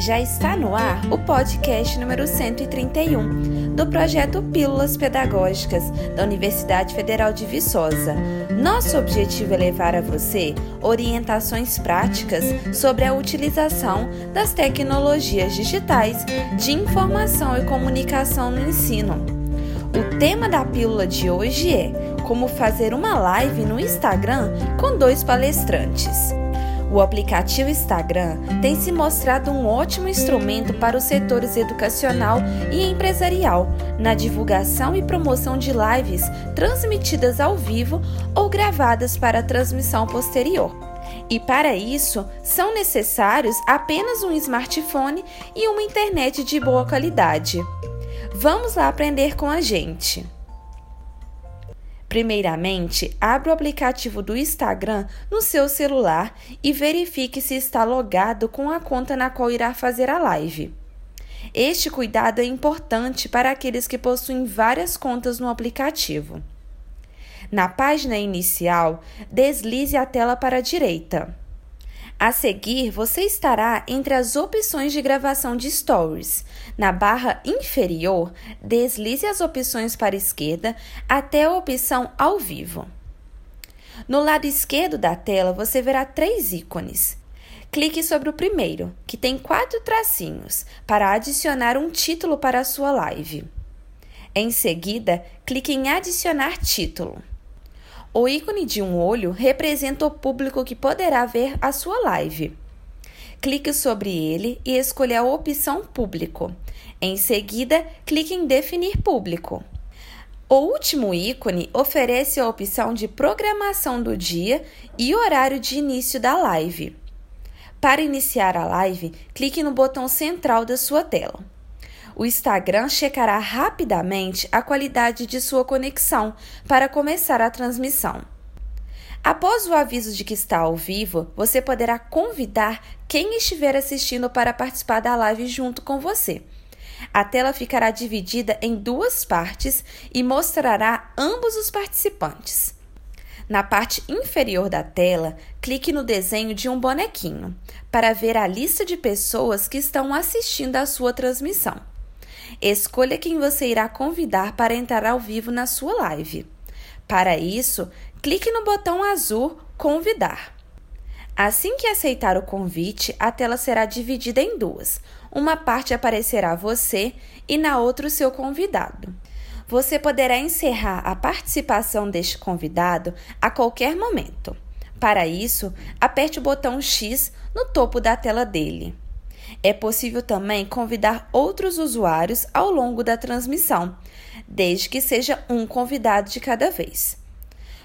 Já está no ar o podcast número 131 do projeto Pílulas Pedagógicas da Universidade Federal de Viçosa. Nosso objetivo é levar a você orientações práticas sobre a utilização das tecnologias digitais de informação e comunicação no ensino. O tema da pílula de hoje é como fazer uma live no Instagram com dois palestrantes. O aplicativo Instagram tem se mostrado um ótimo instrumento para os setores educacional e empresarial na divulgação e promoção de lives transmitidas ao vivo ou gravadas para transmissão posterior. E para isso, são necessários apenas um smartphone e uma internet de boa qualidade. Vamos lá aprender com a gente! Primeiramente, abra o aplicativo do Instagram no seu celular e verifique se está logado com a conta na qual irá fazer a live. Este cuidado é importante para aqueles que possuem várias contas no aplicativo. Na página inicial, deslize a tela para a direita. A seguir, você estará entre as opções de gravação de stories. Na barra inferior, deslize as opções para a esquerda até a opção ao vivo. No lado esquerdo da tela, você verá três ícones. Clique sobre o primeiro, que tem quatro tracinhos, para adicionar um título para a sua live. Em seguida, clique em Adicionar título. O ícone de um olho representa o público que poderá ver a sua live. Clique sobre ele e escolha a opção Público. Em seguida, clique em Definir público. O último ícone oferece a opção de programação do dia e horário de início da live. Para iniciar a live, clique no botão central da sua tela. O Instagram checará rapidamente a qualidade de sua conexão para começar a transmissão. Após o aviso de que está ao vivo, você poderá convidar quem estiver assistindo para participar da live junto com você. A tela ficará dividida em duas partes e mostrará ambos os participantes. Na parte inferior da tela, clique no desenho de um bonequinho para ver a lista de pessoas que estão assistindo à sua transmissão. Escolha quem você irá convidar para entrar ao vivo na sua live. Para isso, clique no botão azul Convidar. Assim que aceitar o convite, a tela será dividida em duas. Uma parte aparecerá você e na outra o seu convidado. Você poderá encerrar a participação deste convidado a qualquer momento. Para isso, aperte o botão X no topo da tela dele. É possível também convidar outros usuários ao longo da transmissão, desde que seja um convidado de cada vez.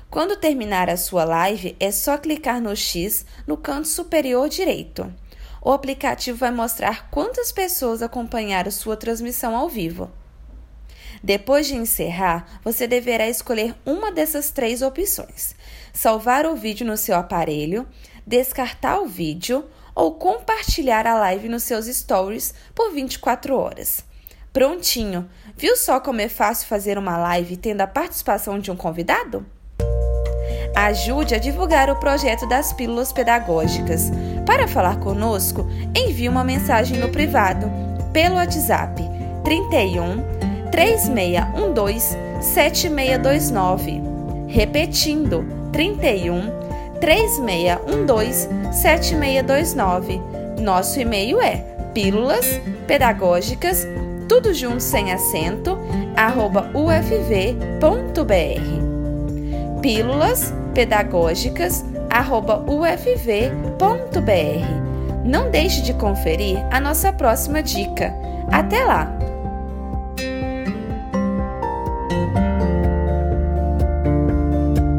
Quando terminar a sua live, é só clicar no X no canto superior direito. O aplicativo vai mostrar quantas pessoas acompanharam sua transmissão ao vivo. Depois de encerrar, você deverá escolher uma dessas três opções: salvar o vídeo no seu aparelho, descartar o vídeo ou compartilhar a live nos seus stories por 24 horas. Prontinho! Viu só como é fácil fazer uma live tendo a participação de um convidado? Ajude a divulgar o projeto das pílulas pedagógicas. Para falar conosco, envie uma mensagem no privado pelo WhatsApp 31 3612 7629. Repetindo, 31 3612-7629. Nosso e-mail é pílulas pedagógicas, tudo junto sem acento, arroba ufv.br. Pílulas pedagógicas, arroba ufv.br. Não deixe de conferir a nossa próxima dica. Até lá!